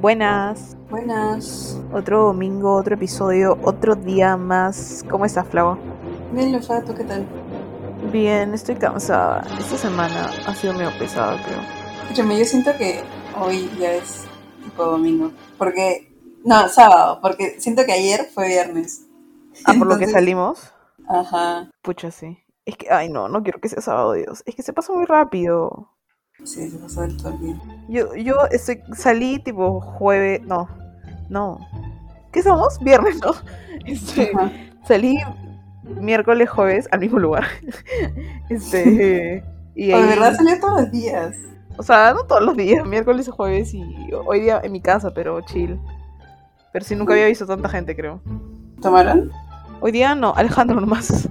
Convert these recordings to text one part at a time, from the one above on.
Buenas. Buenas. Otro domingo, otro episodio, otro día más. ¿Cómo estás, Flavo? Bien, Lofa, ¿tú qué tal? Bien, estoy cansada. Esta semana ha sido medio pesada, creo. Escúchame, yo siento que hoy ya es tipo domingo. Porque. No, sábado, porque siento que ayer fue viernes. Ah, por lo que salimos. Ajá. Pucha, sí. Es que, ay, no, no quiero que sea sábado, Dios. Es que se pasa muy rápido. Sí, se pasó del todo el día. Yo, yo estoy, salí tipo jueves. No, no. ¿Qué somos? Viernes, ¿no? Este, salí miércoles, jueves al mismo lugar. Este. Y de ahí- verdad salió todos los días. O sea, no todos los días, miércoles y jueves y hoy día en mi casa, pero chill. Pero sí, nunca había visto tanta gente, creo. ¿Tomaron? Hoy día no, Alejandro nomás.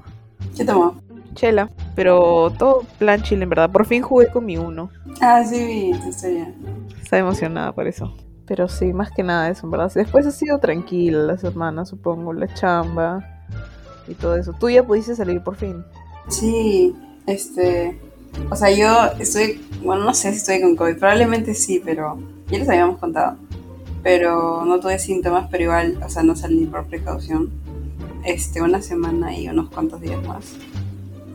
¿Qué tomó? Chela. Pero todo plan chill, en verdad. Por fin jugué con mi uno. Ah, sí, vi historia. Está emocionada por eso. Pero sí, más que nada eso, en verdad. Después ha sido tranquila la semana, supongo. La chamba y todo eso. Tú ya pudiste salir por fin. Sí, este. O sea, yo estoy. Bueno, no sé si estoy con COVID. Probablemente sí, pero. Ya les habíamos contado. Pero no tuve síntomas, pero igual, o sea, no salí por precaución. Este, una semana y unos cuantos días más.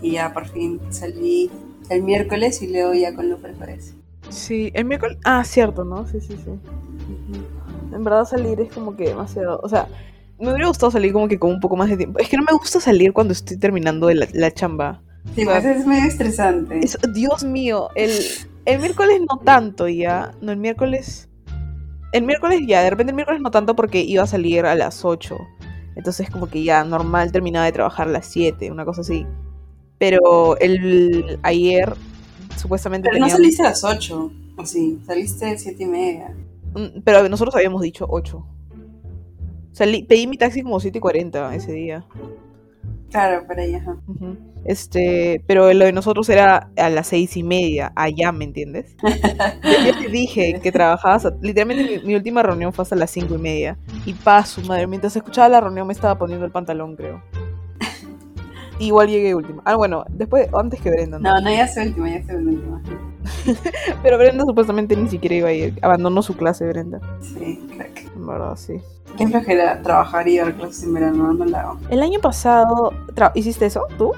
Y ya por fin salí el miércoles y leo ya con Lupe, parece. Sí, el miércoles. Ah, cierto, ¿no? Sí, sí, sí. En verdad salir es como que demasiado, o sea, me hubiera gustado salir como que con un poco más de tiempo. Es que no me gusta salir cuando estoy terminando la, la chamba. Sí, pues es medio estresante. Es- Dios mío, el, el miércoles no tanto ya. No, el miércoles... El miércoles ya, de repente el miércoles no tanto porque iba a salir a las 8. Entonces como que ya normal terminaba de trabajar a las 7, una cosa así. Pero el ayer supuestamente Pero no teníamos- saliste a las 8, o sí, saliste a 7 y media. Mm, Pero nosotros habíamos dicho 8. Salí, pedí mi taxi como 7 y 40 ese día. Claro, para ella. ajá. Este, pero lo de nosotros era a las seis y media, allá, ¿me entiendes? Yo te dije que trabajabas, a- literalmente mi, mi última reunión fue hasta las cinco y media. Y paso, madre, mientras escuchaba la reunión me estaba poniendo el pantalón, creo. Igual llegué última. Ah, bueno, después, antes que Brenda, ¿no? No, no, ya fue última, ya fue última. Pero Brenda supuestamente ni siquiera iba a ir. Abandonó su clase, Brenda. Sí, crack. En verdad, sí. Qué flojera trabajar y dar clases en verano, no la hago. El año pasado, ¿hiciste eso? ¿Tú?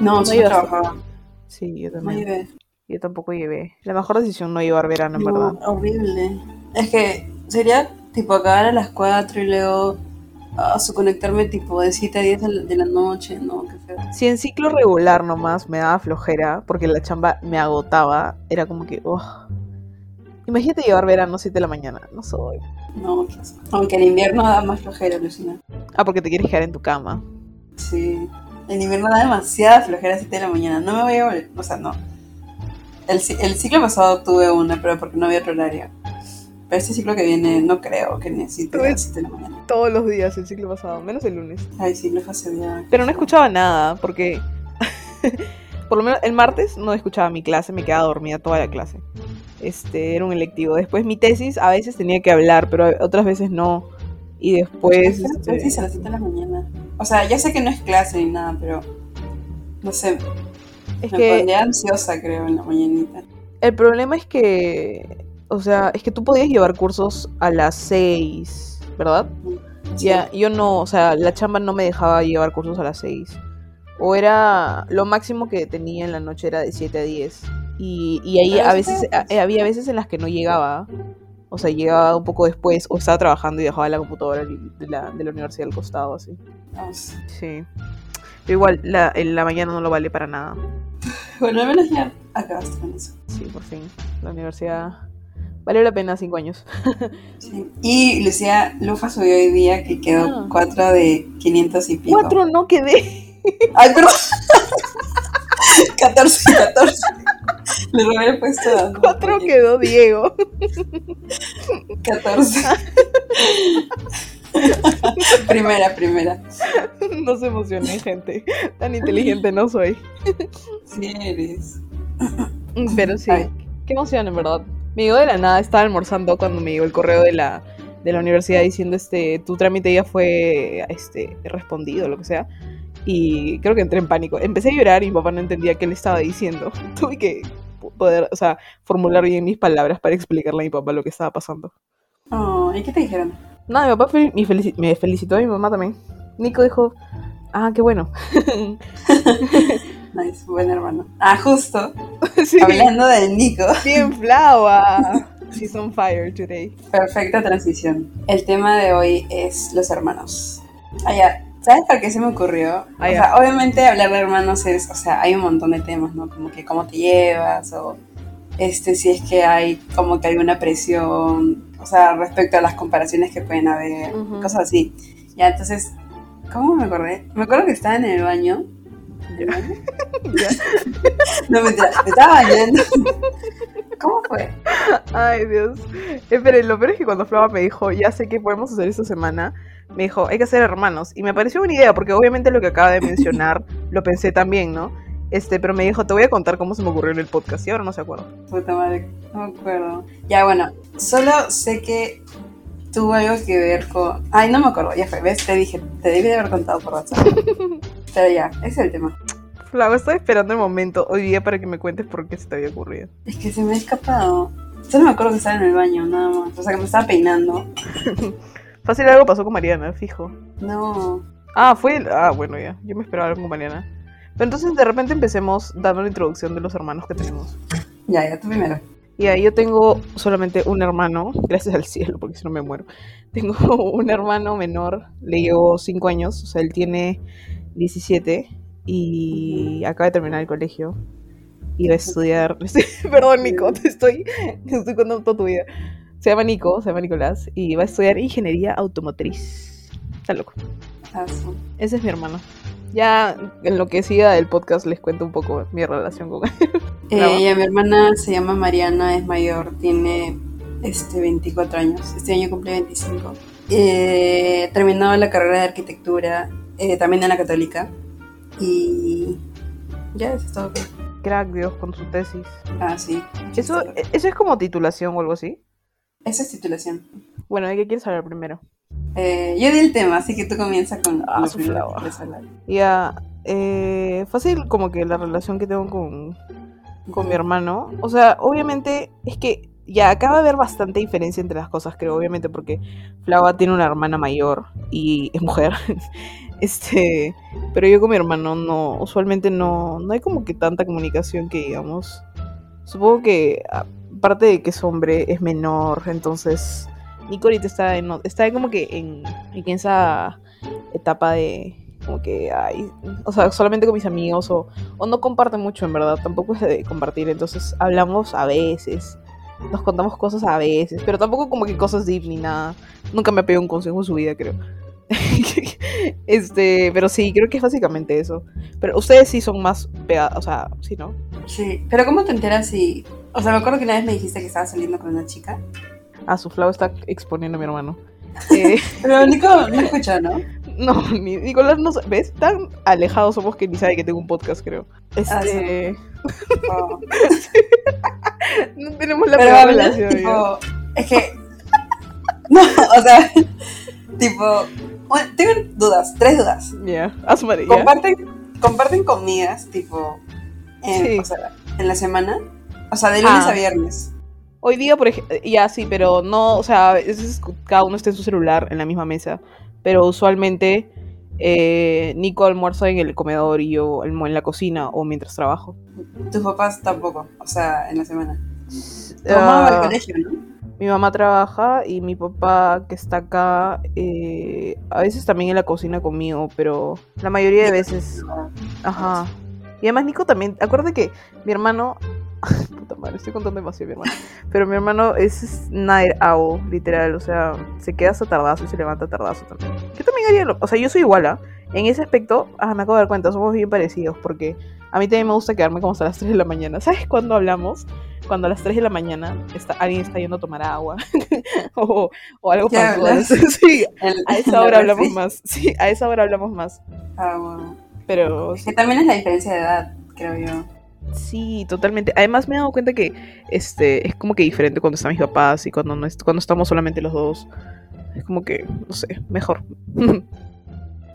No, ibas. trabajaba. Sí, yo No también. llevé. Yo tampoco llevé. La mejor decisión no llevar verano, en No, verdad. horrible. Es que sería tipo acabar a las 4 y luego a su conectarme tipo de 7 a 10 de la- noche, no, qué feo. Si en ciclo regular nomás me daba flojera, porque la chamba me agotaba, era como que, oh. Imagínate llevar verano 7 de la mañana. No soy. No. Aunque el invierno da más flojera, Lucina. Ah, porque te quieres quedar en tu cama. Sí. El invierno da demasiada flojera a 7 de la mañana. No me voy a volver. O sea, no. El, el ciclo pasado tuve una, pero porque no había otro horario. Pero este ciclo que viene no creo que necesite a las 7 de la mañana. Todos los días el ciclo pasado, menos el lunes. Ay, sí, lo fastidiaba. Pero no escuchaba nada, porque. por lo menos el martes no escuchaba mi clase, me quedaba dormida toda la clase. Este, era un electivo. Después mi tesis a veces tenía que hablar, pero otras veces no. Y después. este, Sí, a las 7 de la mañana. O sea, ya sé que no es clase ni nada, pero. No sé, es me que pondría ansiosa, creo, en la mañanita. el problema es que. O sea, es que tú podías llevar cursos a las 6, ¿verdad? Sí. Ya, yo no, o sea, la chamba no me dejaba llevar cursos a las 6. O era, lo máximo que tenía en la noche era de 7 a 10. Y, y ahí a veces, a- había veces en las que no llegaba. O sea, llegaba un poco después, o estaba trabajando y dejaba la computadora de la, de la universidad al costado, así. Vamos. Sí. Pero igual, la, en la mañana no lo vale para nada. Bueno, al menos ya acabaste con eso. Sí, por fin. La universidad valió la pena 5 años. Sí. Y Lucía Lufa subió hoy día que quedó Ah. 4 de 500 y pico. Cuatro no quedé. Ay, perdón. 14, 14. Le robé el puesto a Cuatro quedó Diego. 14. primera, primera. No se emocioné, gente. Tan inteligente no soy. Sí eres. Pero sí, Ay. qué emoción, en verdad. Me llegó de la nada, estaba almorzando cuando me llegó el correo de la, de la universidad diciendo, este, tu trámite ya fue, este, respondido, lo que sea. Y creo que entré en pánico. Empecé a llorar y mi papá no entendía qué le estaba diciendo. Tuve que poder, o sea, formular bien mis palabras para explicarle a mi papá lo que estaba pasando. Oh, ¿y qué te dijeron? No, mi papá fel- me, felici- me felicitó a mi mamá también. Nico dijo, ah, qué bueno. Nice, buen hermano. Ah, justo. sí, Hablando del Nico. bien flava. She's on fire today. Perfecta transición. El tema de hoy es los hermanos. Ah, ya. ¿Sabes por qué se me ocurrió? Ah, o sea, obviamente hablar de hermanos es, o sea, hay un montón de temas, ¿no? Como que cómo te llevas o este si es que hay como que hay una presión, o sea, respecto a las comparaciones que pueden haber, Ujú. cosas así. Ya, entonces, ¿cómo me acordé? Me acuerdo que estaba en el baño. Ya. No, mentira, me estaba bañando. ¿Cómo fue? Ay, Dios. Esperen, lo peor es que cuando Flava me dijo, ya sé qué podemos hacer esta semana, me dijo, hay que hacer hermanos. Y me pareció buena idea, porque obviamente lo que acaba de mencionar lo pensé también, ¿no? Este, pero me dijo, te voy a contar cómo se me ocurrió en el podcast y ahora no se acuerda. Puta madre, no me acuerdo. Ya, bueno, solo sé que tuvo algo que ver con... Ay, no me acuerdo, ya fue, ¿ves? Te dije, te debí de haber contado por WhatsApp. Pero ya, ese es el tema. Flava, estaba esperando el momento hoy día para que me cuentes por qué se te había ocurrido. Es que se me ha escapado. Solo me acuerdo que estaba en el baño, nada más. O sea, que me estaba peinando. Fácil algo pasó con Mariana, fijo. No. Ah, fue. Ah, bueno, ya. Yo me esperaba algo con Mariana. Pero entonces de repente empecemos dando la introducción de los hermanos que tenemos. Ya, ya, tú primero. Ya, yo tengo solamente un hermano, gracias al cielo, porque si no me muero. Tengo un hermano menor, le llevo 5 años, o sea, él tiene 17 y acaba de terminar el colegio. Y va a estudiar. Perdón, Nico, te estoy, te estoy contando toda tu vida. Se llama Nico, se llama Nicolás, y va a estudiar ingeniería automotriz. Está loco. Ah, sí. Ese es mi hermano. Ya en lo que siga del podcast les cuento un poco mi relación con él. Bravo. Eh, mi hermana se llama Mariana, es mayor, tiene este 24 años. Este año cumple 25. Eh, terminó la carrera de arquitectura, eh, también en la católica. Y ya, eso es todo. Crack, Dios, con su tesis. Ah, sí. Eso, ¿Eso es como titulación o algo así? Esa es titulación. Bueno, ¿de qué quieres hablar primero? Eh, yo di el tema, así que tú comienzas con Ah, lo primero que hablar. Ya, eh, fácil como que la relación que tengo con, con mi hermano. O sea, obviamente es que ya acaba de haber bastante diferencia entre las cosas, creo, obviamente, porque Flava tiene una hermana mayor y es mujer. Este, pero yo con mi hermano no, usualmente no, no hay como que tanta comunicación que digamos. Supongo que aparte de que es hombre, es menor, entonces Nico ahorita está en, está como que en, en esa etapa de como que ay, o sea, solamente con mis amigos o, o no comparte mucho en verdad, tampoco es de compartir, entonces hablamos a veces, nos contamos cosas a veces, pero tampoco como que cosas deep ni nada. Nunca me pedido un consejo en su vida, creo. este, pero sí, creo que es básicamente eso. Pero ustedes sí son más pegados, o sea, sí, ¿no? Sí, pero ¿cómo te enteras si...? O sea, me acuerdo que una vez me dijiste que estabas saliendo con una chica. Ah, su está exponiendo a mi hermano. Eh, Pero Nico no escuchó, ¿no? no, ni, Nicolás no sa- ¿ves? Tan alejados somos que ni sabe que tengo un podcast, creo. Este, Oh. no tenemos la Pero relación. tipo... Es que... No, o sea... tipo... bueno, tengo dudas, tres dudas. Ya, ya. Comparten, comparten comidas, tipo... En, Sí. o sea, en la semana. O sea, de lunes Ah. a viernes. Hoy día, por ejemplo, ya sí, pero no, o sea, a veces cada uno está en su celular en la misma mesa, pero usualmente eh, Nico almuerza en el comedor y yo almuerzo en la cocina o mientras trabajo. Tus papás tampoco, o sea, en la semana. Tu mamá va Ah, al colegio, ¿no? Mi mamá trabaja y mi papá que está acá, eh, a veces también en la cocina conmigo, pero la mayoría de veces, ajá. Y además Nico también, acuérdate que mi hermano, puta madre, estoy contando demasiado de mi hermano, pero mi hermano es night owl, literal, o sea, se queda hasta tardazo y se levanta tardazo también. Yo también haría lo, o sea, yo soy igual, ¿ah? En ese aspecto, ah, me acabo de dar cuenta, somos bien parecidos, porque a mí también me gusta quedarme como hasta las 3 de la mañana. ¿Sabes cuándo hablamos? Cuando a las 3 de la mañana está, alguien está yendo a tomar agua o, o algo ¿Qué pasó. hablas? Sí, a esa hora hablamos más. Sí, a esa hora hablamos más. Ah, bueno. Pero Que también es la diferencia de edad, creo yo. Sí, totalmente. Además me he dado cuenta que este es como que diferente cuando están mis papás y cuando no est- cuando estamos solamente los dos. Es como que, no sé, mejor.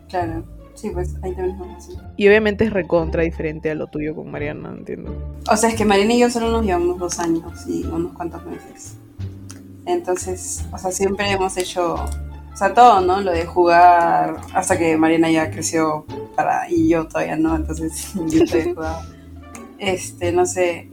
Claro. Sí, pues ahí también es más fácil. y obviamente es recontra diferente a lo tuyo con Mariana, entiendo. O sea, es que Marina y yo solo nos llevamos dos años y unos cuantos meses. Entonces, o sea, siempre hemos hecho, o sea, todo, ¿no? Lo de jugar hasta que Mariana ya creció para, y yo todavía no, entonces yo todavía jugaba. Este, no sé,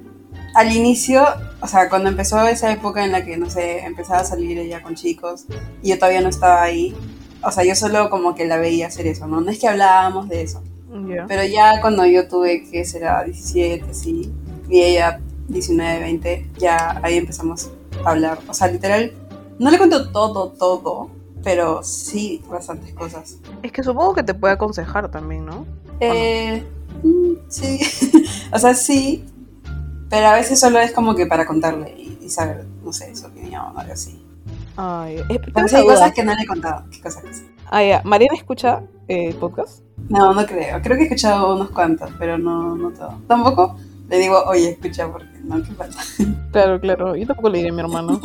al inicio, o sea, cuando empezó esa época en la que, no sé, empezaba a salir ella con chicos y yo todavía no estaba ahí, o sea, yo solo como que la veía hacer eso, ¿no? No es que hablábamos de eso. Ya. Pero ya cuando yo tuve que será 17, sí, y ella 19, 20, ya ahí empezamos a hablar. O sea, literal, no le cuento todo, todo, pero sí bastantes cosas. Es que supongo que te puede aconsejar también, ¿no? Eh, mm, sí, o sea, sí, pero a veces solo es como que para contarle y, y saber, no sé, su opinión o algo así. Ay, eh, Pero sí hay cosas que no le he contado. ¿Qué cosas? Ah, ya. ¿Mariana escucha eh, podcast? No, no creo. Creo que he escuchado unos cuantos, pero no, no todo. Tampoco le digo, oye, escucha, porque no, qué falta. Claro, claro. Yo tampoco le diré a mi hermano.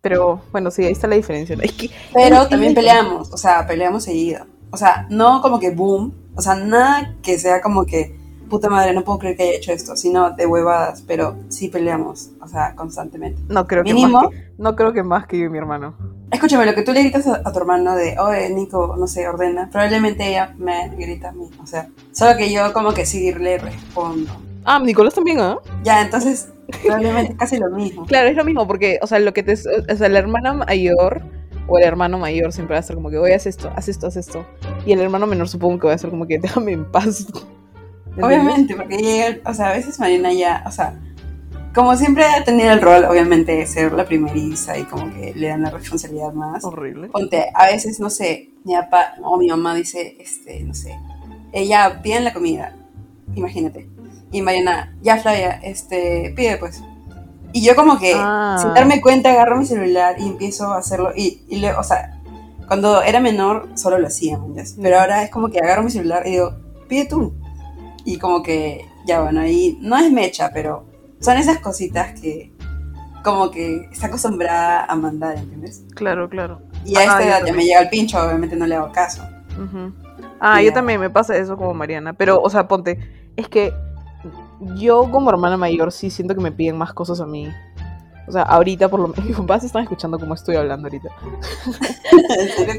Pero bueno, sí, ahí está la diferencia. Es que. Pero también peleamos, o sea, peleamos seguido. O sea, no como que boom, o sea, nada que sea como que, puta madre, no puedo creer que haya hecho esto, sino de huevadas, pero sí peleamos, o sea, constantemente. No creo que Mínimo. más que, no creo que más que yo y mi hermano. Escúchame, lo que tú le gritas a, a tu hermano de, oye, Nico, no sé, ordena, probablemente ella me grita a mí, o sea, solo que yo como que sí le respondo. Ah, Nicolás también, ¿ah? Ya, entonces, probablemente es casi lo mismo. Claro, es lo mismo, porque, o sea, lo que te. O sea, la hermana mayor o el hermano mayor siempre va a ser como que, oye, haz esto, haz esto, haz esto. Y el hermano menor supongo que va a ser como que, déjame en paz. Obviamente, porque llega, o sea, a veces Marina ya, o sea, como siempre ha tenido el rol, obviamente, de ser la primeriza y como que le dan la responsabilidad más. Horrible. Ponte, a veces, no sé, mi papá o mi mamá dice, este, no sé, ella pide la comida, imagínate. Y Mariana, ya Flavia, este, pide pues. Y yo como que, Ah. sin darme cuenta, agarro mi celular y empiezo a hacerlo. Y, y le, o sea, cuando era menor solo lo hacía, ¿me entiendes? Pero ahora es como que agarro mi celular y digo, pide tú. Y como que, ya bueno, ahí no es mecha, pero son esas cositas que como que está acostumbrada a mandar, ¿entiendes? Claro, claro. Y a Ah, esta edad ya me llega el pincho, obviamente no le hago caso. Ah, Y yo ya. también me pasa eso como Mariana. Pero, o sea, ponte, es que yo como hermana mayor sí siento que me piden más cosas a mí. O sea, ahorita por lo menos mis papás están escuchando cómo estoy hablando ahorita.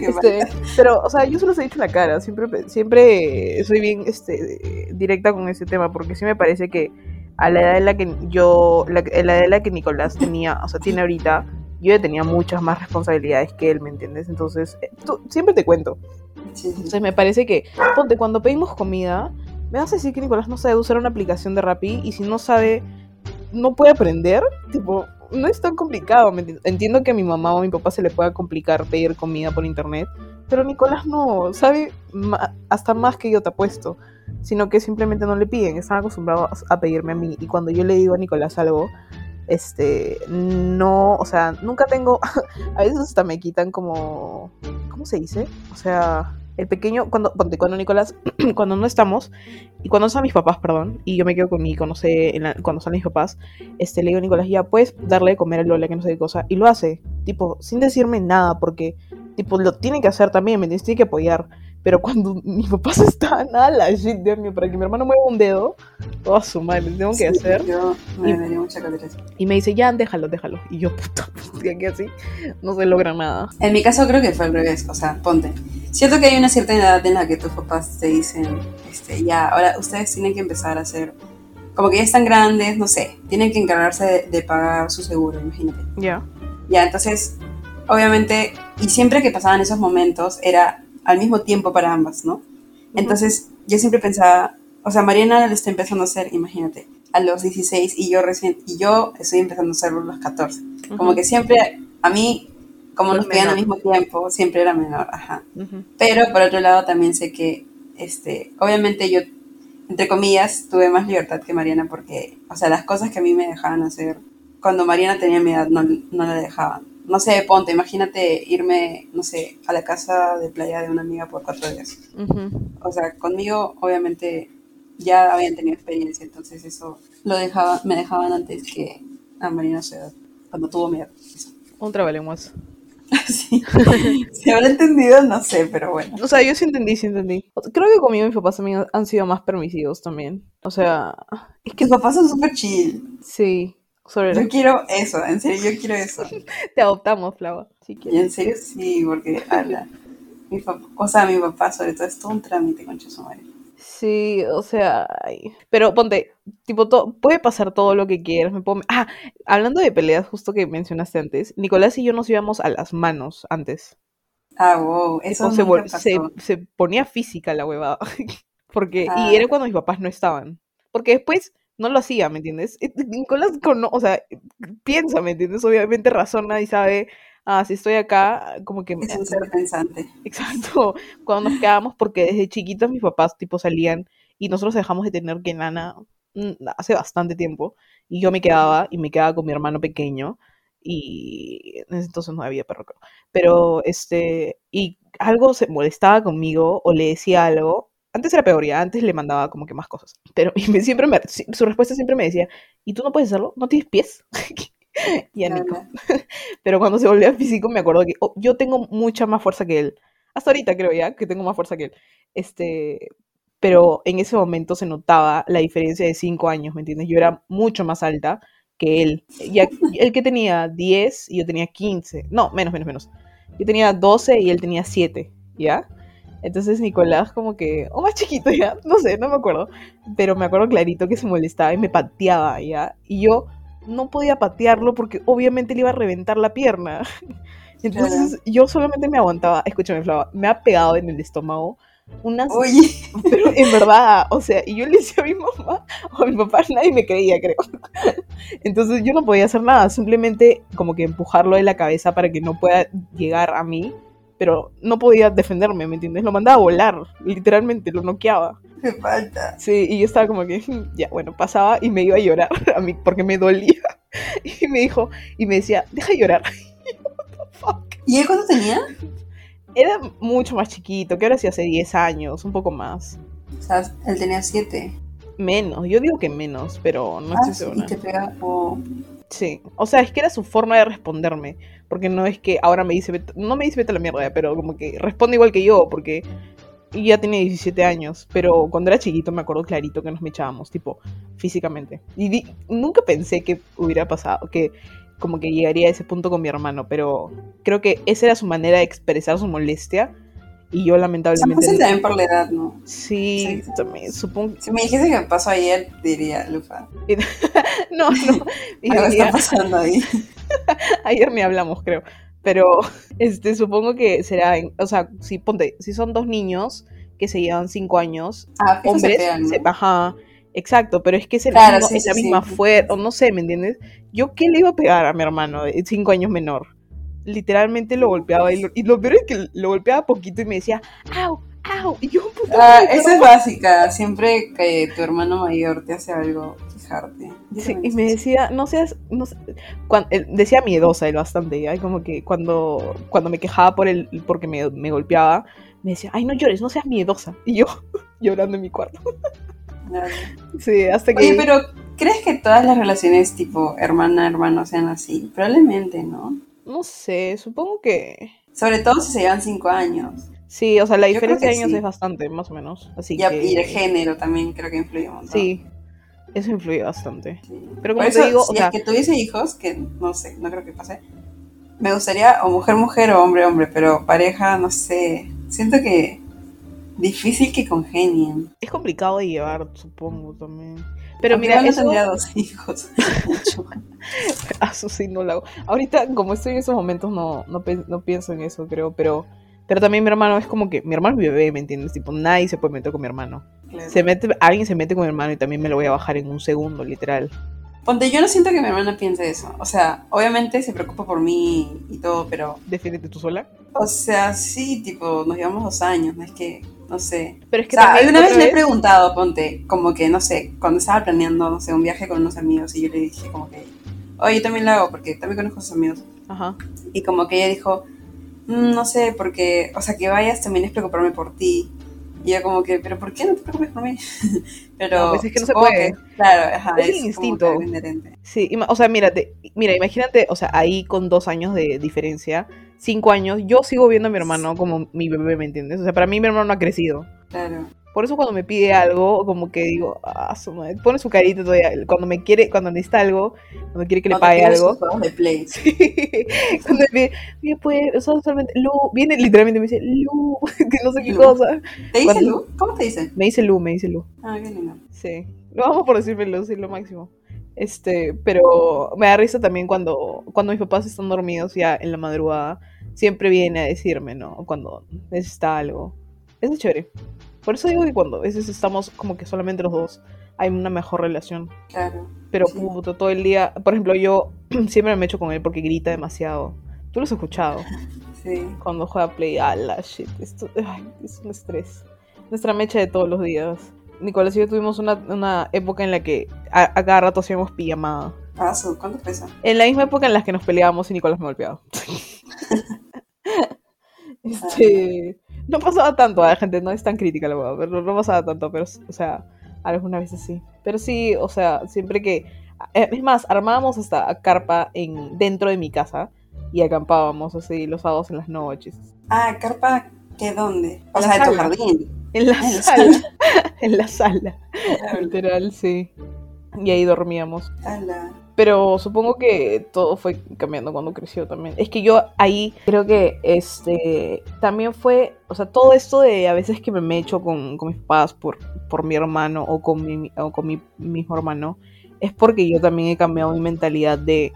Este, pero, o sea, yo se los he dicho en la cara. Siempre, siempre soy bien este, directa con ese tema porque sí me parece que a la edad en la que yo, la, en la edad en la que Nicolás tenía, o sea, tiene ahorita, yo ya tenía muchas más responsabilidades que él, ¿me entiendes? Entonces, eh, tú- siempre te cuento. Entonces me parece que, ponte, cuando pedimos comida, me vas a decir que Nicolás no sabe usar una aplicación de Rappi y si no sabe, no puede aprender, tipo, no es tan complicado. Entiendo que a mi mamá o a mi papá se le pueda complicar pedir comida por internet, pero Nicolás no, sabe hasta más que yo te apuesto, sino que simplemente no le piden, están acostumbrados a pedirme a mí y cuando yo le digo a Nicolás algo, este, no, o sea, nunca tengo, a veces hasta me quitan como, ¿cómo se dice? O sea, el pequeño, cuando, cuando Nicolás, cuando no estamos, y cuando están mis papás, perdón, y yo me quedo con mi, sé, en la- cuando están mis papás, este, le digo a Nicolás, ya puedes darle de comer a Lola, que no sé qué cosa, y lo hace, tipo, sin decirme nada, porque, tipo, lo tiene que hacer también, me tiene que apoyar, pero cuando mis papás están a la shit, Dios mío, para que mi hermano mueva un dedo, toda su madre, tengo que Sí, hacer, Yo me Y- mucha y me dice, ya, déjalo, déjalo, y yo, puta, pues, que así, no se logra nada. En mi caso creo que fue al revés, o sea, ponte. Siento que hay una cierta edad en la que tus papás te dicen, este, ya, ahora ustedes tienen que empezar a hacer, como que ya están grandes, no sé, tienen que encargarse de, de pagar su seguro, imagínate. Ya. Ya, entonces, obviamente, y siempre que pasaban esos momentos era al mismo tiempo para ambas, ¿no? Entonces, yo siempre pensaba, o sea, Mariana lo está empezando a hacer, imagínate, a los 16 y yo recién, y yo estoy empezando a hacerlo a los 14. Como que siempre, a mí, como nos pedían al mismo tiempo, siempre era menor, ajá. Pero por otro lado también sé que, este, obviamente yo, entre comillas, tuve más libertad que Mariana porque, o sea, las cosas que a mí me dejaban hacer, cuando Mariana tenía mi edad no, no la dejaban. No sé, ponte, imagínate irme, no sé, a la casa de playa de una amiga por cuatro días. O sea, conmigo obviamente ya habían tenido experiencia, entonces eso lo dejaba, me dejaban antes que a Mariana a su edad, cuando tuvo mi edad. Eso. Un trabalenguas. Sí. Si habrá entendido, no sé, pero bueno. O sea, yo sí entendí, sí entendí. Creo que conmigo mis papás también han sido más permisivos también. O sea, es que Tus papás son súper chill. sí. Sobre Yo quiero eso, en serio, yo quiero eso. Te adoptamos, Flava. Si Y en serio sí, porque ala, mi papá, o sea, mi papá sobre todo es todo un trámite con su madre. Sí, o sea, ay. pero ponte, tipo, to- puede pasar todo lo que quieras. Me puedo... Ah, hablando de peleas, justo que mencionaste antes, Nicolás y yo nos íbamos a las manos antes. Ah, wow, eso se, pasó. se, se ponía física la huevada. Porque, Ah. y era cuando mis papás no estaban. Porque después no lo hacía, ¿me entiendes? Nicolás, cono- o sea, piensa, ¿me entiendes? Obviamente razona y sabe, ah, si estoy acá, como que... Es un ser pensante. Exacto, cuando nos quedábamos, porque desde chiquitos mis papás tipo salían y nosotros dejamos de tener que nana mm, hace bastante tiempo y yo me quedaba y me quedaba con mi hermano pequeño y en ese entonces no había perro, creo. pero este, y algo se molestaba conmigo o le decía algo, antes era peor ya, antes le mandaba como que más cosas, pero y me, siempre me- su respuesta siempre me decía, ¿y tú no puedes hacerlo? ¿No tienes pies? y a Nico. Pero cuando se volvía físico me acuerdo que oh, yo tengo mucha más fuerza que él. Hasta ahorita creo ya que tengo más fuerza que él. Este, pero en ese momento se notaba la diferencia de 5 años, ¿me entiendes? Yo era mucho más alta que él. Ya, él que tenía 10 y yo tenía 15. No, menos, menos, menos. Yo tenía 12 y él tenía 7, ¿ya? Entonces Nicolás como que, o más chiquito ya, no sé, no me acuerdo. Pero me acuerdo clarito que se molestaba y me pateaba, ¿ya? Y yo no podía patearlo porque obviamente le iba a reventar la pierna. Entonces yo solamente me aguantaba, escúchame Flava, me ha pegado en el estómago unas, Oye, pero en verdad, o sea, y yo le decía a mi mamá o a mi papá, nadie me creía, creo. Entonces yo no podía hacer nada, simplemente como que empujarlo de la cabeza para que no pueda llegar a mí, pero no podía defenderme, ¿me entiendes? Lo mandaba a volar, literalmente, lo noqueaba. me falta. Sí, y yo estaba como que, "Mm, ya, bueno, pasaba y me iba a llorar a mí porque me dolía. Y me dijo, y me decía, deja de llorar. Y yo, "What the fuck?". ¿Y él cuánto tenía? Era mucho más chiquito, que ahora sí hace 10 años, un poco más. O sea, él tenía siete. Menos, yo digo que menos, pero no Ah, estoy sí, segura. y te pega. oh. Sí, o sea, es que era su forma de responderme, porque no es que ahora me dice, no me dice vete a la mierda, pero como que responde igual que yo, porque ya tenía 17 años, pero cuando era chiquito me acuerdo clarito que nos mechábamos, tipo, físicamente. Y di- nunca pensé que hubiera pasado, que como que llegaría a ese punto con mi hermano, pero creo que esa era su manera de expresar su molestia, y yo lamentablemente... fácil también por la edad, ¿no? Sí, Sí. también, supongo... Si me dijese que me pasó ayer, diría, Lufa, No, no. diría- está pasando ahí. Ayer ni hablamos, creo. Pero este, supongo que será, en- o sea, si ponte, si son dos niños que se llevan cinco años, Ah, fijo se hombres, pegan, ¿no? se- exacto, pero es que es, el Claro, mismo- sí, es la sí, misma sí. fuerza, o no sé, ¿me entiendes? Yo qué le iba a pegar a mi hermano de cinco años menor. Literalmente lo golpeaba y lo, y lo peor es que lo golpeaba poquito y me decía, au, au, y yo, puta Ah, esa es básica. Siempre que tu hermano mayor te hace algo, fijarte. Sí, y me decía, no seas, no sé, cuan- él decía miedosa él bastante. Y como que cuando, cuando me quejaba por él, porque me, me golpeaba, me decía, ay, no llores, no seas miedosa. Y yo llorando en mi cuarto. Sí, hasta que... Oye, pero ¿crees que todas las relaciones tipo hermana-hermano sean así? Probablemente, ¿no? No sé, supongo que... Sobre todo si se llevan cinco años. Sí, o sea, la Yo diferencia de años sí. es bastante, más o menos. Así Y, que... y el género también creo que influye un montón. Sí, eso influye bastante. Sí. Pero como eso, te digo, o si sea, es que tuviese hijos, que no sé, no creo que pase, me gustaría o mujer-mujer o hombre-hombre, pero pareja, no sé. Siento que difícil que congenien. es complicado de llevar, supongo, también. Pero mira, eso... tendría dos hijos. A su sí no lo hago. Ahorita, como estoy en esos momentos, no, no, no pienso en eso, creo. Pero, pero también mi hermano es como que. Mi hermano es mi bebé, ¿me entiendes? Tipo, nadie se puede meter con mi hermano. Claro. Se mete, alguien se mete con mi hermano y también me lo voy a bajar en un segundo, literal. Ponte, yo no siento que mi hermana piense eso. O sea, obviamente se preocupa por mí y todo, pero. Defiéndete tú sola. O sea, sí, tipo, nos llevamos dos años, no es que. No sé. Pero es O sea, alguna vez le he preguntado, ponte, como que, no sé, cuando estaba planeando, no sé, un viaje con unos amigos y yo le dije como que, oye, yo también lo hago porque también conozco a sus amigos. Ajá. Y como que ella dijo, "Mm, no sé, porque, o sea, que vayas también es preocuparme por ti. Y yo como que, pero ¿por qué no te preocupes por mí? pero No, pues es que no se puede. que, claro, ajá, Es es, el como instinto. que algo inherente. Sí, o sea, mírate, mira, imagínate, o sea, ahí con dos años de diferencia, cinco años, yo sigo viendo a mi hermano como mi bebé, ¿me entiendes? O sea, para mí mi hermano no ha crecido. Claro. Por eso cuando me pide algo, como que digo, ah, su madre, pone su carita todavía. Cuando me quiere, cuando necesita algo, cuando quiere que le pague algo. de Play. cuando me pide, o sea, solamente, Lu, viene literalmente y me dice, Lu, que no sé qué Lu. cosa. ¿Te dice Cuando- Lu? ¿Cómo te dice? Me dice Lu, me dice Lu. Ah, qué lindo. Sí, lo vamos por decirme Lu, sí, lo máximo. Este, pero me da risa también cuando, cuando mis papás están dormidos ya en la madrugada, siempre viene a decirme, ¿no? Cuando necesita algo. Eso es chévere. Por eso digo que cuando a veces estamos como que solamente los dos, hay una mejor relación. Claro. Pero Sí. puto, todo el día, por ejemplo, yo siempre me echo con él porque grita demasiado. Tú lo has escuchado Sí. cuando juega Play. Ah, la shit. Esto ay, es un estrés. Nuestra mecha de todos los días. Nicolás y yo tuvimos una, una época en la que a, a cada rato hacíamos pijamada. Paso, ¿cuánto pesa? En la misma época en la que nos peleábamos y Nicolás me golpeaba. este, no pasaba tanto, a la gente no es tan crítica la verdad, pero no pasaba tanto, pero, o sea, algunas veces sí. Pero sí, o sea, siempre que... eh, Es más, armábamos hasta carpa en, dentro de mi casa y acampábamos así los sábados en las noches. Ah, carpa, ¿qué dónde? O sea, de tu jardín. En la Ah, en la sala. en la sala. Literal, sí. Y ahí dormíamos. Ala. Pero supongo que todo fue cambiando cuando creció también. Es que yo ahí creo que este también fue, o sea, todo esto de a veces que me mecho con, con mis papás por, por mi hermano o con mi, o con mi mismo hermano, es porque yo también he cambiado mi mentalidad de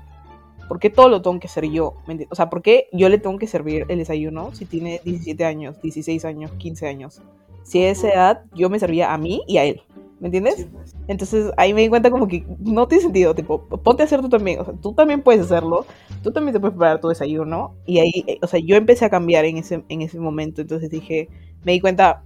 ¿por qué todo lo tengo que hacer yo? O sea, ¿por qué yo le tengo que servir el desayuno si tiene 17 años, 16 años, 15 años? Si a esa edad yo me servía a mí y a él. ¿Me entiendes? Pues. Entonces ahí me di cuenta como que no tiene sentido, tipo, ponte a hacer tú también, o sea, tú también puedes hacerlo, tú también te puedes preparar tu desayuno, y ahí, eh, o sea, yo empecé a cambiar en ese, en ese momento, entonces dije, me di cuenta,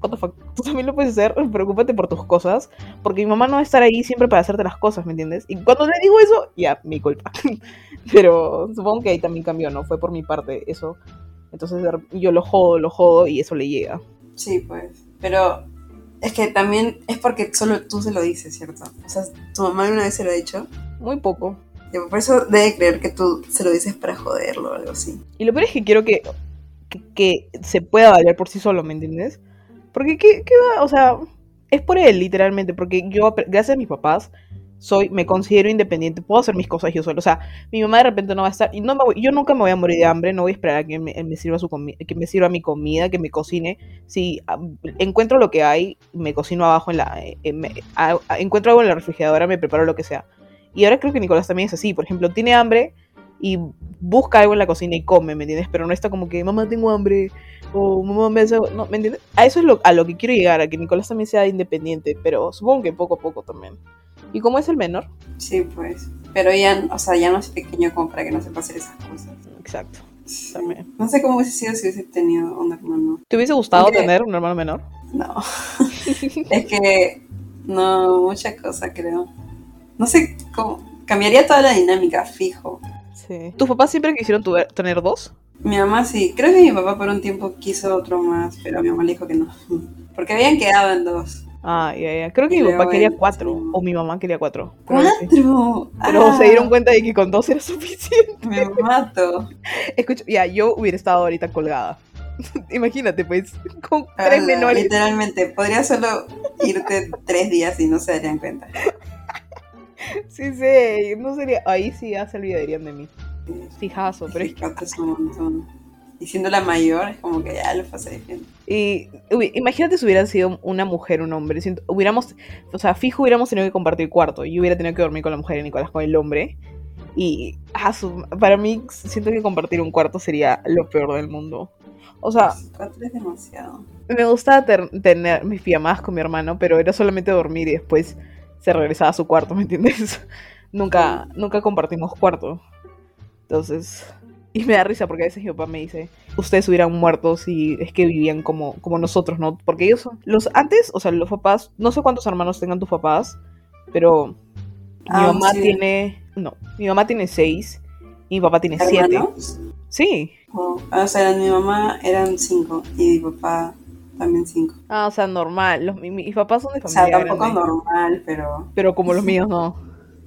what the fuck, tú también lo puedes hacer, preocúpate por tus cosas, porque mi mamá no va a estar ahí siempre para hacerte las cosas, ¿me entiendes? Y cuando le digo eso, ya, mi culpa, pero supongo que ahí también cambió, ¿no? Fue por mi parte eso, entonces yo lo jodo, lo jodo, y eso le llega. Sí, pues. Pero es que también es porque solo tú se lo dices, ¿cierto? O sea, tu mamá una vez se lo ha dicho. Muy poco. Y por eso debe creer que tú se lo dices para joderlo o algo así. Y lo peor es que quiero que, que, que se pueda valer por sí solo, ¿me entiendes? Porque, ¿qué, qué va? O sea, es por él, literalmente. Porque yo, gracias a mis papás, soy, me considero independiente. Puedo hacer mis cosas yo solo. O sea, mi mamá de repente no va a estar. Y no me voy- yo nunca me voy a morir de hambre. No voy a esperar a que me, sirva su que me sirva mi comida, que me cocine. Si ah, encuentro lo que hay, me cocino abajo en la. eh, me- encuentro algo en la refrigeradora, me preparo lo que sea. Y ahora creo que Nicolás también es así. Por ejemplo, tiene hambre y busca algo en la cocina y come, ¿me entiendes? Pero no está como que, mamá, tengo hambre, o mamá, me hace... algo". No, ¿me entiendes? A eso es lo, a lo que quiero llegar, a que Nicolás también sea independiente, pero supongo que poco a poco también. Y como es el menor, Sí, pues. Pero ya, o sea, ya no es pequeño como para que no sepa hacer esas cosas. exacto. Sí. También. No sé cómo hubiese sido si hubiese tenido un hermano. ¿Te hubiese gustado Aunque- tener un hermano menor? No. es que no, mucha cosa creo. No sé cómo. Cambiaría toda la dinámica, fijo. Sí. ¿Tus papás siempre quisieron tener dos? Mi mamá sí. Creo que mi papá por un tiempo quiso otro más, pero mi mamá le dijo que no. Porque habían quedado en dos. Ah, ya, ya. Creo que mi papá quería cuatro, sí. o mi mamá quería cuatro. Que. ¡Cuatro! Pero Ah, se dieron cuenta de que con dos era suficiente. Me mato. Escucha, ya, yo hubiera estado ahorita colgada. Imagínate, pues, con tres Ala, menores. Literalmente, podría solo irte tres días y no se darían cuenta. Sí, sí, no sería. Ahí sí ya se olvidarían de mí. Fijazo, pero es es un montón. Y siendo la mayor, es como que ya lo pasé bien. Y uy, imagínate si hubieran sido una mujer o un hombre. Siento- hubiéramos, o sea, fijo hubiéramos tenido que compartir cuarto. Yo hubiera tenido que dormir con la mujer y Nicolás con el hombre. Y ah, su- para mí siento que compartir un cuarto sería lo peor del mundo. O sea, Cuatro es demasiado. me gustaba ter- tener mis pijamadas con mi hermano, pero era solamente dormir y después se regresaba a su cuarto, ¿me entiendes? nunca, nunca compartimos cuarto. Entonces, y me da risa porque a veces mi papá me dice, ustedes hubieran muerto si es que vivían como, como nosotros, ¿no? Porque ellos son, los antes, o sea, los papás, no sé cuántos hermanos tengan tus papás, pero mi Ah, mamá sí. tiene, no, mi mamá tiene seis y mi papá tiene siete. ¿Hermanos? Sí. Oh, o sea, mi mamá eran cinco y mi papá también cinco. Ah, o sea, normal. Los, mi- mis papás son de O sea, familia tampoco grande. normal, pero... Pero como los míos no.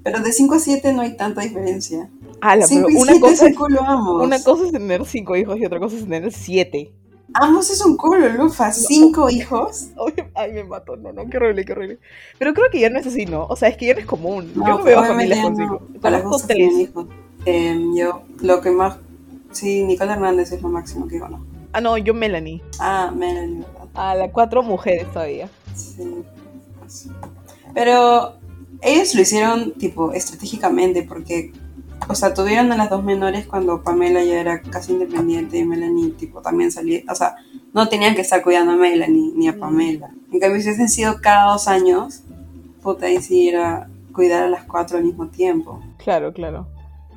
Pero de cinco a siete no hay tanta diferencia. Ala, Cinco pero y una siete cosa, es un culo, ambos. una cosa es tener cinco hijos y otra cosa es tener siete. Ambos es un culo, Lufa. Cinco hijos. Ay, me mató, no, no, qué horrible, qué horrible. Pero creo que ya no es así, ¿no? O sea, es que ya no es común. No, yo no veo familias con cinco. Para tienen tres. Em, yo, lo que más. Sí, Nicole Hernández es lo máximo que conozco. Ah, no, yo Melanie. Ah, Melanie, ¿verdad? A las cuatro mujeres todavía. Sí. Pero ellos lo hicieron, tipo, estratégicamente, porque. O sea, tuvieron a las dos menores cuando Pamela ya era casi independiente y Melanie, tipo, también salía. O sea, no tenían que estar cuidando a Melanie ni a Mm. Pamela. En cambio, si hubiesen sido cada dos años, puta, sí era cuidar a las cuatro al mismo tiempo. Claro, claro.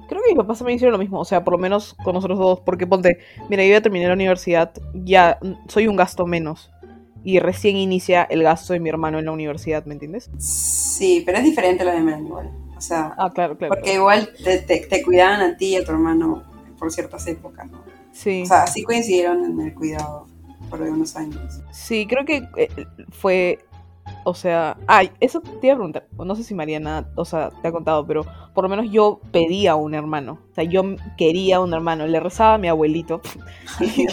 Creo que mis papás también hicieron lo mismo, o sea, por lo menos con nosotros dos, porque ponte, mira, yo ya terminé la universidad, ya soy un gasto menos. Y recién inicia el gasto de mi hermano en la universidad, ¿me entiendes? Sí, pero es diferente lo de Melanie igual. O sea, Ah, claro, claro. porque igual te, te- te cuidaban a ti y a tu hermano por ciertas épocas, ¿no? Sí, O sea, sí coincidieron en el cuidado por algunos años. sí, creo que eh, fue, o sea, ay, eso te iba a preguntar, no sé si Mariana, o sea, te ha contado, pero por lo menos yo pedía un hermano, o sea, yo quería un hermano, le rezaba a mi abuelito y,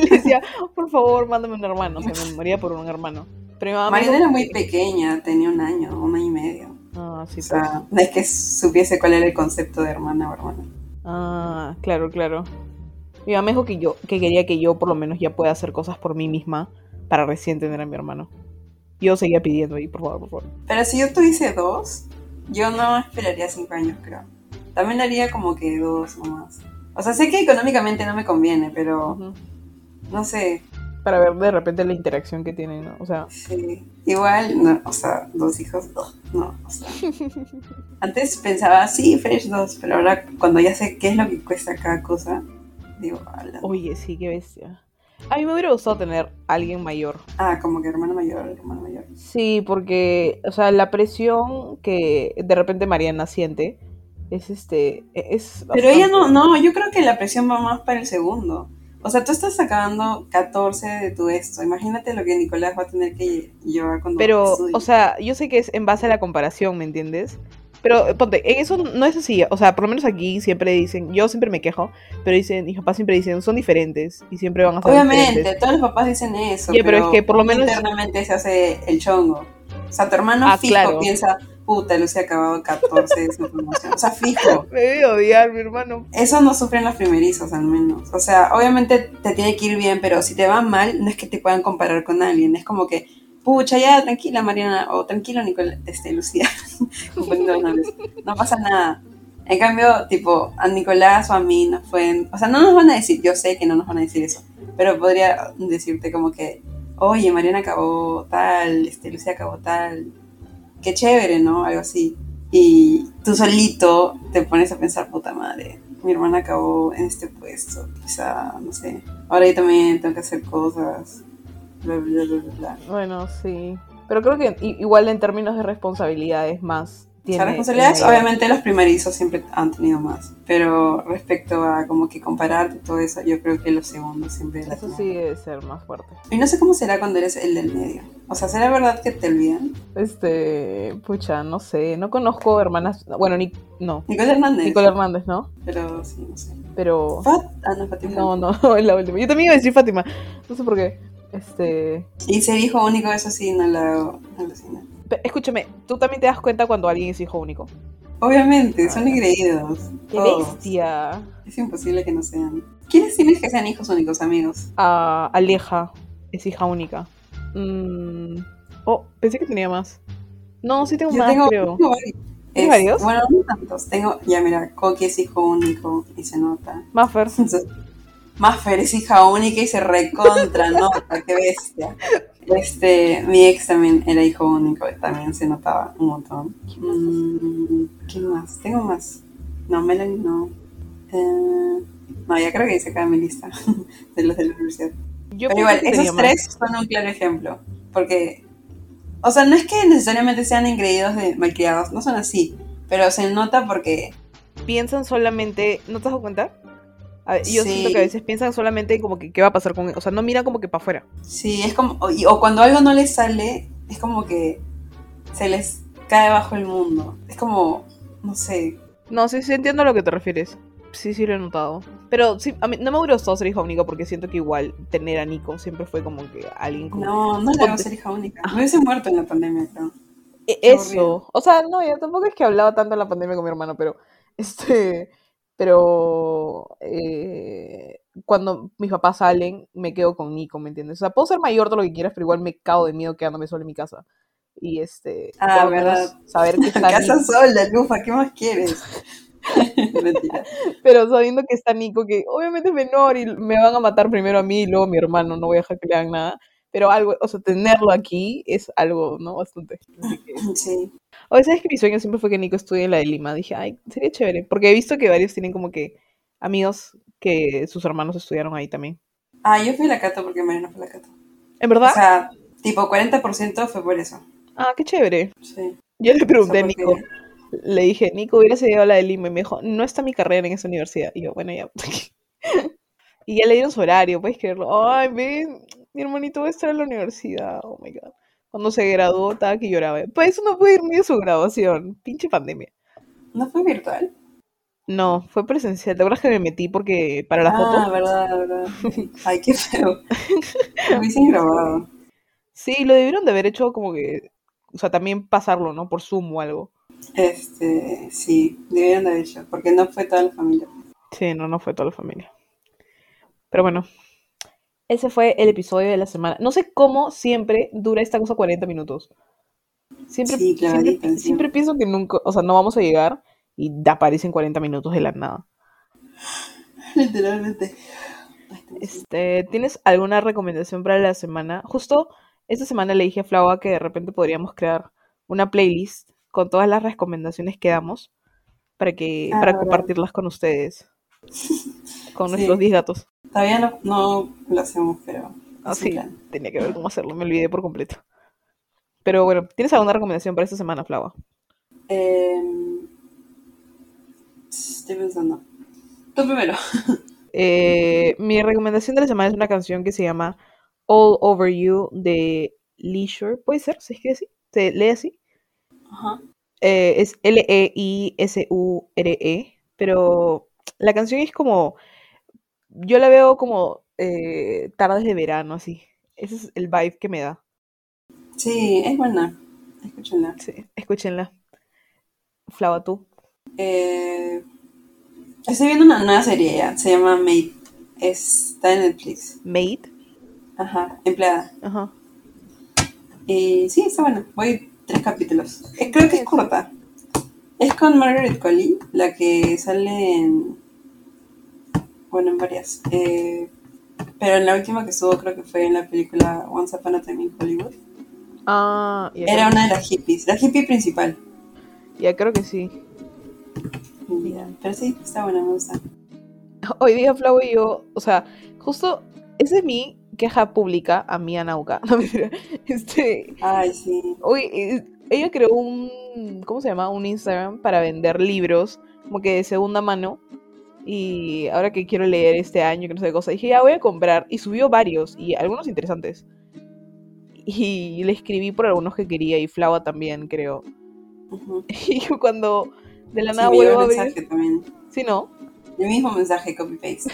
le decía, por favor, mándame un hermano, o sea, me moría por un hermano. Pero mi mamá dijo era muy que- pequeña, tenía un año, un año y medio. Ah, sí, O pues. sea, no es que supiese cuál era el concepto de hermana o hermano. Ah, claro, claro. Mi mamá dijo que yo, que quería que yo por lo menos ya pueda hacer cosas por mí misma para recién tener a mi hermano. Yo seguía pidiendo ahí, por favor, por favor. Pero si yo tuviese dos, yo no esperaría cinco años, creo. También haría como que dos nomás. O sea, sé que económicamente no me conviene, pero no sé. Para ver de repente la interacción que tienen, ¿no? O sea, Sí. Igual, no, o sea, dos hijos, ugh, no, o sea. Antes pensaba, sí, Fresh dos, pero ahora cuando ya sé qué es lo que cuesta cada cosa, digo, ala. oye, sí, qué bestia. A mí me hubiera gustado tener a alguien mayor. Ah, como que hermano mayor, hermano mayor. Sí, porque, o sea, la presión que de repente Mariana siente es este, es Pero ella no, bastante- no, yo creo que la presión va más para el segundo. O sea, tú estás acabando 14 de tu esto. Imagínate lo que Nicolás va a tener que llevar cuando Pero, estudie. o sea, yo sé que es en base a la comparación, ¿me entiendes? Pero, ponte, en eso no es así. O sea, por lo menos aquí siempre dicen, yo siempre me quejo, pero dicen, mis papás siempre dicen, son diferentes y siempre van a ser Obviamente, diferentes. todos los papás dicen eso. Ya, pero es que por lo menos- internamente se hace el chongo. O sea, tu hermano Ah, fijo claro. piensa, puta, Lucy ha acabado 14 de su promoción. O sea, fijo. Me debe odiar, mi hermano. Eso no sufren los primerizos, al menos. O sea, obviamente te tiene que ir bien, pero si te va mal, no es que te puedan comparar con alguien. Es como que, pucha, ya, tranquila, Mariana, o tranquilo, Nicolás, este, Lucía. No pasa nada. En cambio, tipo, a Nicolás o a mí nos pueden... O sea, no nos van a decir, yo sé que no nos van a decir eso, pero podría decirte como que, oye, Mariana acabó tal, este, Lucía acabó tal. Qué chévere, ¿no? Algo así. Y tú solito te pones a pensar, puta madre, mi hermana acabó en este puesto, quizá, no sé. Ahora yo también tengo que hacer cosas, bla, bla, bla, bla. Bueno, sí. Pero creo que igual en términos de responsabilidades más O tiene sea, responsabilidades, mayor. obviamente los primerizos siempre han tenido más, pero respecto a como que compararte todo eso, yo creo que los segundos siempre las Eso tienen. sí debe ser más fuerte. Y no sé cómo será cuando eres el del medio. O sea, ¿será verdad que te olvidan? Este, pucha, no sé, no conozco hermanas, bueno, ni, no, Nicole Hernández. Nicole Hernández, ¿no? Pero sí, no sé. Pero, Fat, ah, no, Fátima. no, no, es la última. Yo también iba a decir Fátima, no sé por qué. Este, Y ser hijo único, eso sí, no lo alucina. Pe- escúchame, ¿tú también te das cuenta cuando alguien es hijo único? Obviamente, son engreídos. ¡Qué todos. bestia! Es imposible que no sean. ¿Quiénes tienes que sean hijos únicos, amigos? Ah, Aleja es hija única. Mm, oh, pensé que tenía más. No, sí tengo Yo más, tengo, creo. tengo varios. ¿Tienes varios? Bueno, no tantos. Tengo, ya mira, Coqui es hijo único y se nota. Maffer. Entonces, Maffer es hija única y se recontra nota, qué bestia. Este, mi ex también era hijo único, también se notaba un montón. Mm, ¿Quién más? Tengo más. No, Melanie no. Eh, no, ya creo que hice acá en mi lista de los de la universidad. Yo Pero igual, esos más. tres son un claro ejemplo. Porque, o sea, no es que necesariamente sean engreídos de malcriados, no son así. Pero se nota porque, piensan solamente, ¿no te has dado cuenta? A yo Sí. siento que a veces piensan solamente como que qué va a pasar con, o sea, no miran como que para afuera. sí, es como, o, cuando algo no les sale, es como que se les cae bajo el mundo. Es como, no sé, No, sí, sí entiendo a lo que te refieres. Sí, sí lo he notado. Pero sí, a mí no me gustado ser hija única porque siento que igual tener a Nico siempre fue como que alguien como... No, no le hago ser hija única. Me hubiese muerto en la pandemia, creo. E- Eso, o sea, no, yo tampoco es que hablaba tanto en la pandemia con mi hermano, pero este, pero eh, cuando mis papás salen, me quedo con Nico, ¿me entiendes? O sea, puedo ser mayor todo lo que quieras, pero igual me cago de miedo quedándome sola en mi casa. Y este, Ah, verdad. saber que está Casa sola, Lufa, ¿qué más quieres? Mentira. pero sabiendo que está Nico, que obviamente es menor y me van a matar primero a mí y luego a mi hermano, no voy a dejar que le hagan nada. Pero algo, o sea, tenerlo aquí es algo, ¿no? Bastante. Así que- Sí. O sabes que mi sueño siempre fue que Nico estudie en la de Lima. Dije, ay, sería chévere. Porque he visto que varios tienen como que amigos que sus hermanos estudiaron ahí también. Ah, yo fui a la Cato porque Mariana fue a la Cato. ¿En verdad? O sea, tipo 40% fue por eso. ah, qué chévere. Sí. Yo le pregunté a O sea, Nico. Le dije, Nico, hubieras ido a la de Lima. Y me dijo, no está mi carrera en esa universidad. Y yo, bueno, ya. y ya le dieron su horario, ¿puedes creerlo? Ay, ven, mi hermanito va a estar en la universidad. Oh my god. Cuando se graduó, estaba que lloraba. Pues eso no puede ir ni a su graduación. Pinche pandemia. ¿No fue virtual? No, fue presencial. ¿Te acuerdas que me metí porque para la ah, foto? verdad, verdad. Ay, qué feo. Lo hubiesen grabado. Sí, lo debieron de haber hecho como que, o sea, también pasarlo, ¿no? Por Zoom o algo. Este, sí, debieron de haber hecho, porque no fue toda la familia. Sí, no, no fue toda la familia. Pero bueno, ese fue el episodio de la semana. No sé cómo siempre dura esta cosa 40 minutos. Siempre, Sí, siempre, pienso que nunca, o sea, no vamos a llegar y aparecen 40 minutos de la nada. Literalmente. Este, ¿tienes alguna recomendación para la semana? Justo esta semana le dije a Flava que de repente podríamos crear una playlist con todas las recomendaciones que damos para que Ah, para verdad. compartirlas con ustedes. Con Sí. nuestros 10 gatos. Todavía no, no lo hacemos, pero. Ah, sí, plan. tenía que ver cómo hacerlo, me olvidé por completo. Pero bueno, ¿tienes alguna recomendación para esta semana, Flava? Em, estoy pensando. Tú primero. Eh, mi recomendación de la semana es una canción que se llama All Over You de Leisure. ¿Puede ser? ¿Se escribe así? ¿Se lee así? Ajá. Eh, es L-E-I-S-U-R-E, E, pero la canción es como, yo la veo como eh, tardes de verano, así. Ese es el vibe que me da. Sí, es buena. Escúchenla. Sí, escúchenla. Flava, tú. Eh, estoy viendo una nueva serie ya. Se llama Mate. Está en Netflix. Made. Ajá. Empleada. Ajá. Y sí, está buena. Voy tres capítulos. Eh, creo que es corta. Es con Margaret Colley, la que sale en. Bueno, en varias. Eh, pero en la última que estuvo, creo que fue en la película Once Upon a Time in Hollywood. Ah, ya, Era una de las hippies, la hippie principal. ya creo que sí. Pero sí, está buena, me gusta. Hoy día Flava y yo, o sea, justo, esa es mi queja pública a mi Anauca. No mentira. Este, Ay, sí. Hoy, eh, ella creó un, ¿cómo se llama? Un Instagram para vender libros, como que de segunda mano. Y ahora que quiero leer este año, que no sé qué cosa, dije, ya voy a comprar. Y subió varios, y algunos interesantes. Y le escribí por algunos que quería, y Flava también, creo. Ujú. Y yo cuando de la Sí, nada vuelvo a ver, también. sí, ¿no? El mismo mensaje, copy-paste.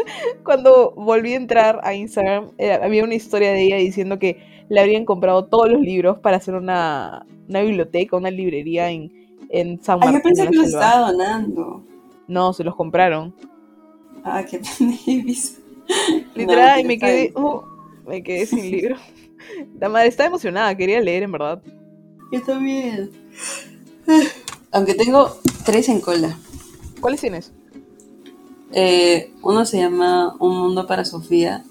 Cuando volví a entrar a Instagram, eh, había una historia de ella diciendo que le habrían comprado todos los libros para hacer una, una biblioteca, una librería en, en San Martín. yo pensé que la lo Selva. estaba donando. No, se los compraron. Ah, qué pendejo. Literal, y No, me quedé, oh, me quedé sin libro. La madre estaba emocionada, quería leer en verdad. Yo también. Aunque tengo tres en cola. ¿Cuáles tienes? Eh, uno se llama Un mundo para Sofía.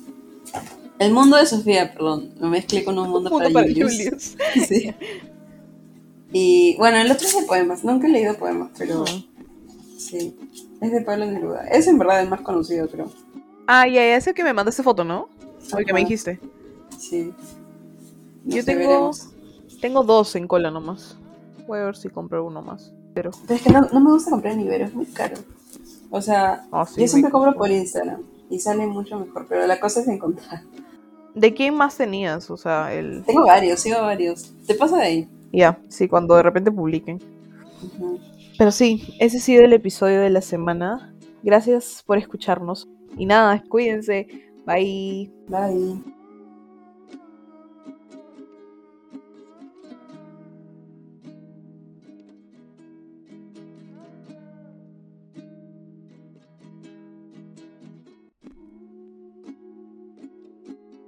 El mundo de Sofía, perdón. Lo mezclé con un mundo, Punto para, para Julius. Julius. Sí. Y bueno, el otro es de poemas. Nunca he leído poemas, pero. Sí. Es de Pablo Neruda. Es en verdad el más conocido, creo. Ah, ya, ya sé que me mandaste foto, ¿no? O el que me dijiste. Sí. Yo tengo- veremos. Tengo dos en cola nomás. Voy a ver si compro uno más. Pero. Pero es que no, no me gusta comprar en Ibero, es muy caro. O sea, Ah, sí, yo siempre compro por Instagram y sale mucho mejor, pero la cosa es encontrar. ¿De quién más tenías? O sea, el. Tengo varios, sigo varios. ¿Te pasa de ahí? Ya, sí, cuando de repente publiquen. Ujú. Pero sí, ese ha sido el episodio de la semana. Gracias por escucharnos. Y nada, cuídense. Bye. Bye.